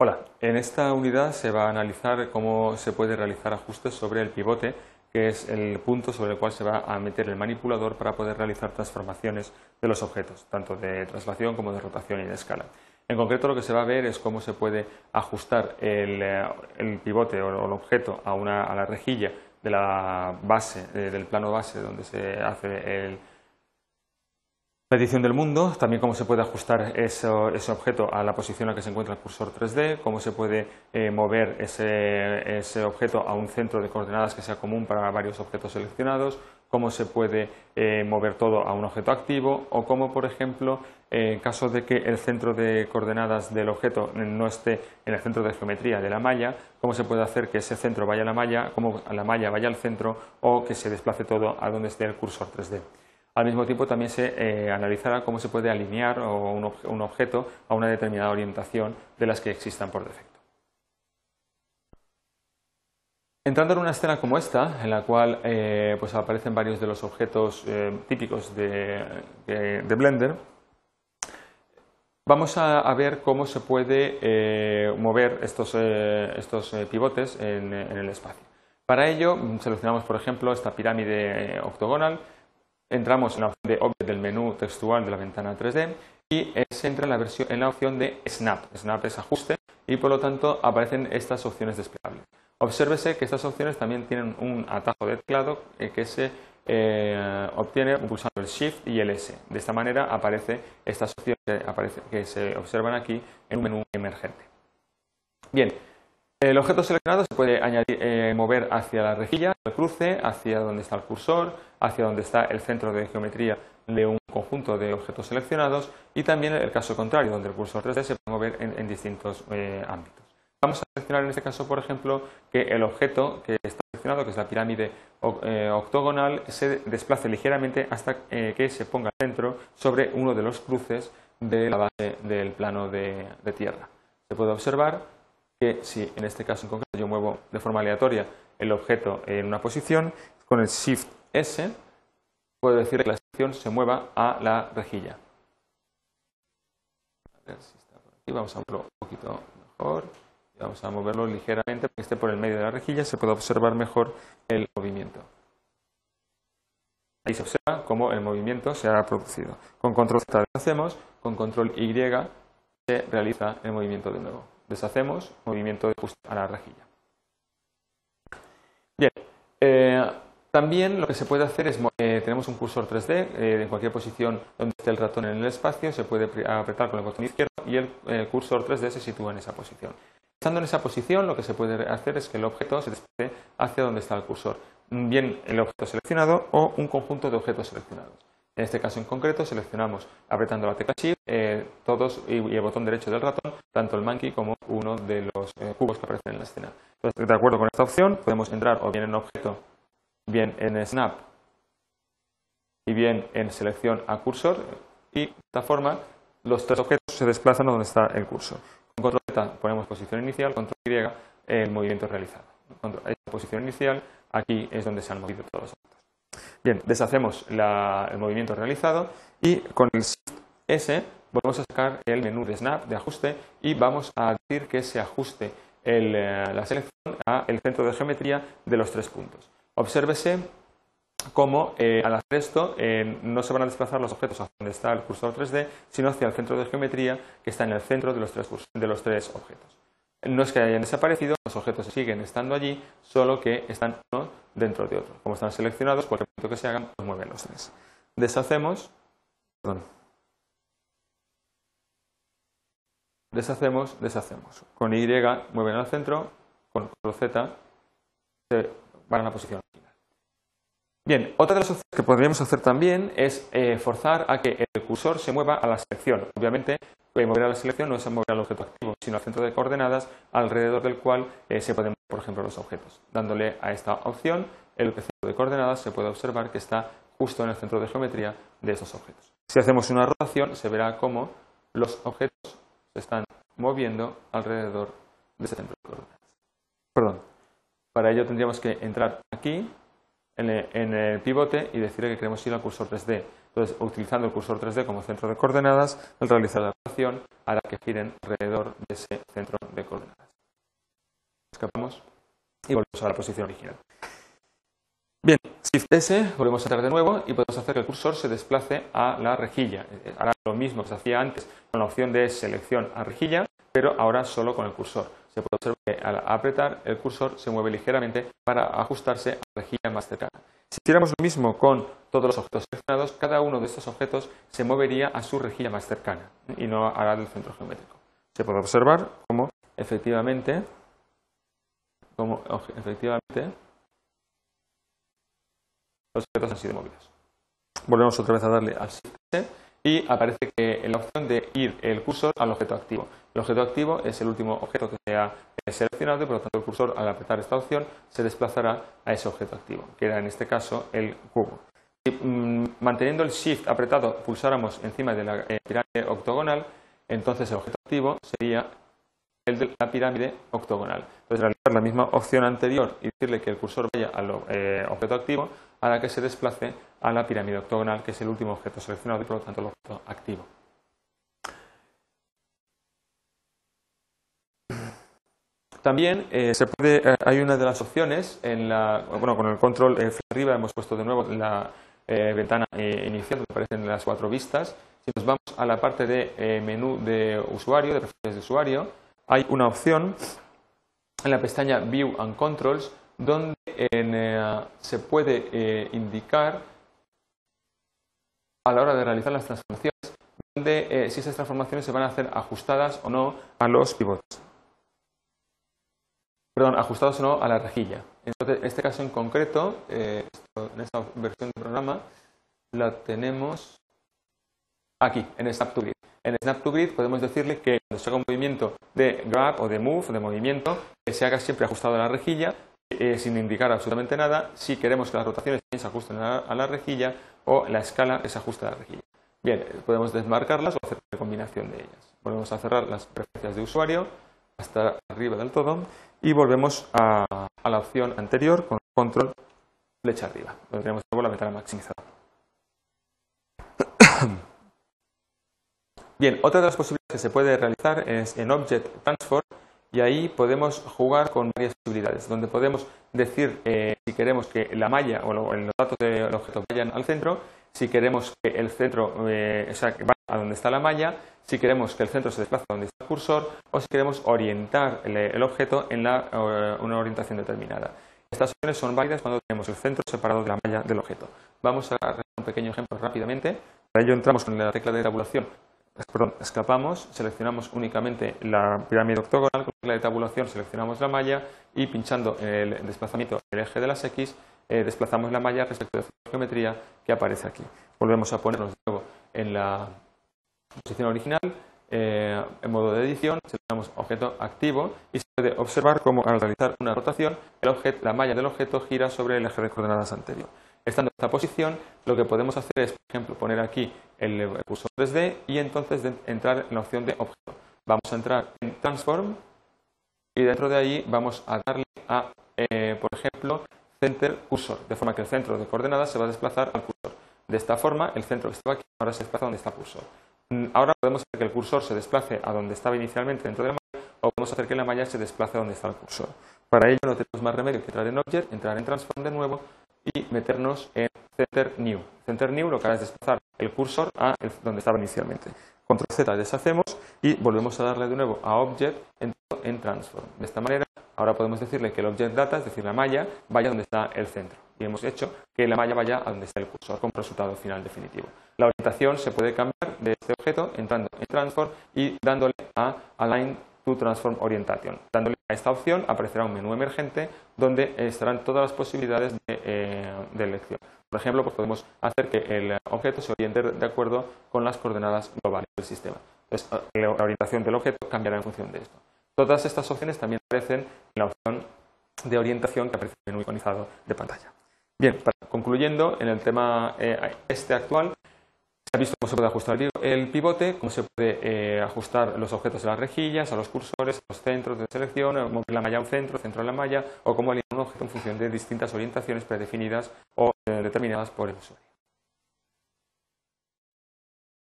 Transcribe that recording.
Hola, en esta unidad se va a analizar cómo se puede realizar ajustes sobre el pivote, que es el punto sobre el cual se va a meter el manipulador para poder realizar transformaciones de los objetos, tanto de traslación como de rotación y de escala. En concreto lo que se va a ver es cómo se puede ajustar el, eh, pivote o el objeto a, a la rejilla de la base, eh, del plano base donde se hace el, la edición del mundo, también cómo se puede ajustar ese objeto a la posición en la que se encuentra el cursor 3D, cómo se puede eh, mover ese, objeto a un centro de coordenadas que sea común para varios objetos seleccionados, cómo se puede eh, mover todo a un objeto activo o cómo, por ejemplo, en caso de que el centro de coordenadas del objeto no esté en el centro de geometría de la malla, cómo se puede hacer que ese centro vaya a la malla, cómo la malla vaya al centro o que se desplace todo a donde esté el cursor 3D. Al mismo tiempo también se eh, analizará cómo se puede alinear un, objeto a una determinada orientación de las que existan por defecto. Entrando en una escena como esta, en la cual eh, pues aparecen varios de los objetos eh, típicos de, Blender, vamos a, ver cómo se puede mover estos, pivotes en, el espacio. Para ello seleccionamos, por ejemplo, esta pirámide octogonal entramos en la opción de Object del menú textual de la ventana 3D y se entra en la, versión, en la opción de Snap. Snap es ajuste y por lo tanto aparecen estas opciones desplegables. Obsérvese que estas opciones también tienen un atajo de teclado eh, que se eh, obtiene pulsando el Shift y el S. De esta manera aparecen estas opciones que, que se observan aquí en un menú emergente. Bien, el objeto seleccionado se puede añadir, eh, mover hacia la rejilla, el cruce, hacia donde está el cursor, hacia donde está el centro de geometría de un conjunto de objetos seleccionados y también el caso contrario, donde el cursor 3D se puede mover en, distintos eh, ámbitos. Vamos a seleccionar en este caso, por ejemplo, que el objeto que está seleccionado, que es la pirámide eh, octogonal, se desplace ligeramente hasta que se ponga al centro sobre uno de los cruces de la base del plano de tierra. Se puede observar que si en este caso en concreto yo muevo de forma aleatoria el objeto en una posición, con el Shift S puedo decir que la sección se mueva a la rejilla. A ver si está por aquí. Vamos a moverlo un poquito mejor. Vamos a moverlo ligeramente para que esté por el medio de la rejilla se pueda observar mejor el movimiento. Ahí se observa cómo el movimiento se ha producido. Con control Z hacemos, con control Y se realiza el movimiento de nuevo deshacemos, movimiento a la rejilla. Bien, eh, también lo que se puede hacer es, eh, tenemos un cursor 3D, eh, en cualquier posición donde esté el ratón en el espacio, se puede apretar con el botón izquierdo y el, cursor 3D se sitúa en esa posición. Estando en esa posición, lo que se puede hacer es que el objeto se desplace hacia donde está el cursor, bien el objeto seleccionado o un conjunto de objetos seleccionados. En este caso en concreto seleccionamos apretando la tecla Shift eh, todos y, el botón derecho del ratón, tanto el monkey como uno de los eh, cubos que aparecen en la escena. De acuerdo con esta opción, podemos entrar o bien en objeto, bien en snap y bien en selección a cursor y de esta forma los tres objetos se desplazan a donde está el cursor. Con control Z ponemos posición inicial, control Y el movimiento realizado. Con esta posición inicial, aquí es donde se han movido todos los objetos. Bien, deshacemos el movimiento realizado y con el Shift S volvemos a sacar el menú de Snap de ajuste y vamos a decir que se ajuste eh, la selección al centro de geometría de los tres puntos. Obsérvese cómo eh, al hacer esto eh, no se van a desplazar los objetos hacia donde está el cursor 3D, sino hacia el centro de geometría que está en el centro de los tres, de los tres objetos. No es que hayan desaparecido, los objetos siguen estando allí, solo que están uno dentro de otro. Como están seleccionados, cualquier movimiento que se hagan, pues mueven los tres. Deshacemos, perdón. Deshacemos, deshacemos. Con Y mueven al centro, con Z se van a la posición. Bien, otra de las opciones que podríamos hacer también es eh, forzar a que el cursor se mueva a la selección. Obviamente, mover a la selección no es mover al objeto activo, sino al centro de coordenadas alrededor del cual eh, se pueden por ejemplo, los objetos. Dándole a esta opción, el centro de coordenadas se puede observar que está justo en el centro de geometría de estos objetos. Si hacemos una rotación, se verá cómo los objetos se están moviendo alrededor de ese centro de coordenadas. Perdón. Para ello tendríamos que entrar aquí, en el, pivote, y decirle que queremos ir al cursor 3D. Entonces, utilizando el cursor 3D como centro de coordenadas, al realizar la rotación hará que giren alrededor de ese centro de coordenadas. Escapamos y volvemos a la posición original. Bien, Shift S, volvemos a entrar de nuevo y podemos hacer que el cursor se desplace a la rejilla. Hará lo mismo que se hacía antes con la opción de selección a rejilla, pero ahora solo con el cursor. Se puede observar que al apretar el cursor se mueve ligeramente para ajustarse a la rejilla más cercana. Si hiciéramos lo mismo con todos los objetos seleccionados, cada uno de estos objetos se movería a su rejilla más cercana y no hará del centro geométrico. Se puede observar cómo efectivamente, cómo efectivamente los objetos han sido movidos. Volvemos otra vez a darle al Shift y aparece que la opción de ir el cursor al objeto activo. El objeto activo es el último objeto que se ha seleccionado y por lo tanto el cursor al apretar esta opción se desplazará a ese objeto activo, que era en este caso el cubo. Si mm, manteniendo el Shift apretado pulsáramos encima de la eh, pirámide octogonal, entonces el objeto activo sería el de la pirámide octogonal. Entonces realizar la misma opción anterior y decirle que el cursor vaya al eh, objeto activo hará que se desplace a la pirámide octogonal, que es el último objeto seleccionado y por lo tanto el objeto activo. También eh, se puede, eh, hay una de las opciones, en la, bueno, con el control eh, arriba hemos puesto de nuevo la ventana inicial, donde aparecen las cuatro vistas. Si nos vamos a la parte de menú de usuario, de preferencias de usuario, hay una opción en la pestaña View and Controls donde se puede indicar a la hora de realizar las transformaciones, donde si esas transformaciones se van a hacer ajustadas o no a los pivotes perdón, ajustados o no a la rejilla. Entonces, en este caso en concreto, eh, en esta versión del programa, la tenemos aquí, en Snap to Grid. En Snap to Grid podemos decirle que cuando se haga un movimiento de grab o de move, de movimiento, que se haga siempre ajustado a la rejilla, eh, sin indicar absolutamente nada, si queremos que las rotaciones se ajusten a la, rejilla o la escala se ajuste a la rejilla. Bien, podemos desmarcarlas o hacer una combinación de ellas. Volvemos a cerrar las preferencias de usuario hasta arriba del todo y volvemos a, la opción anterior con control flecha arriba, donde tenemos la ventana maximizada. Bien, otra de las posibilidades que se puede realizar es en Object Transform y ahí podemos jugar con varias posibilidades, donde podemos decir eh, si queremos que la malla o los datos del objeto vayan al centro, si queremos que el centro eh, a donde está la malla, si queremos que el centro se desplace a donde está el cursor o si queremos orientar el, objeto en eh, una orientación determinada. Estas opciones son válidas cuando tenemos el centro separado de la malla del objeto. Vamos a hacer un pequeño ejemplo rápidamente. Para ello entramos con la tecla de tabulación, perdón, escapamos, seleccionamos únicamente la pirámide octogonal, con la tecla de tabulación seleccionamos la malla y pinchando el desplazamiento del eje de las X eh, desplazamos la malla respecto de la geometría que aparece aquí. Volvemos a ponernos de nuevo en la posición original, eh, en modo de edición, seleccionamos objeto activo y se puede observar cómo al realizar una rotación la malla del objeto gira sobre el eje de coordenadas anterior. Estando en esta posición, lo que podemos hacer es, por ejemplo, poner aquí el cursor 3D y entonces entrar en la opción de objeto. Vamos a entrar en Transform y dentro de ahí vamos a darle a, eh, por ejemplo, Center Cursor, de forma que el centro de coordenadas se va a desplazar al cursor. De esta forma, el centro que estaba aquí ahora se desplaza donde está el cursor. Mm, ahora podemos hacer que el cursor se desplace a donde estaba inicialmente dentro de la malla o podemos hacer que la malla se desplace a donde está el cursor. Para ello no tenemos más remedio que entrar en Object, entrar en Transform de nuevo y meternos en Center New. Center New lo que hará es desplazar el cursor a donde estaba inicialmente. Control Z deshacemos y volvemos a darle de nuevo a Object en Transform. De esta manera Ahora podemos decirle que el object data, es decir, la malla, vaya donde está el centro. Y hemos hecho que la malla vaya a donde está el cursor como resultado final definitivo. La orientación se puede cambiar de este objeto entrando en Transform y dándole a Align to Transform Orientation. Dándole a esta opción aparecerá un menú emergente donde estarán todas las posibilidades de, eh, elección. Por ejemplo, pues podemos hacer que el objeto se oriente de acuerdo con las coordenadas globales del sistema. Entonces, la orientación del objeto cambiará en función de esto. Todas estas opciones también aparecen en la opción de orientación que aparece en el menú iconizado de pantalla. Bien, concluyendo, en el tema eh, este actual, se ha visto cómo se puede ajustar el pivote, cómo se puede eh, ajustar los objetos de las rejillas, a los cursores, a los centros de selección, mover la malla a un centro, centro de la malla, o cómo alinear un objeto en función de distintas orientaciones predefinidas o eh, determinadas por el usuario.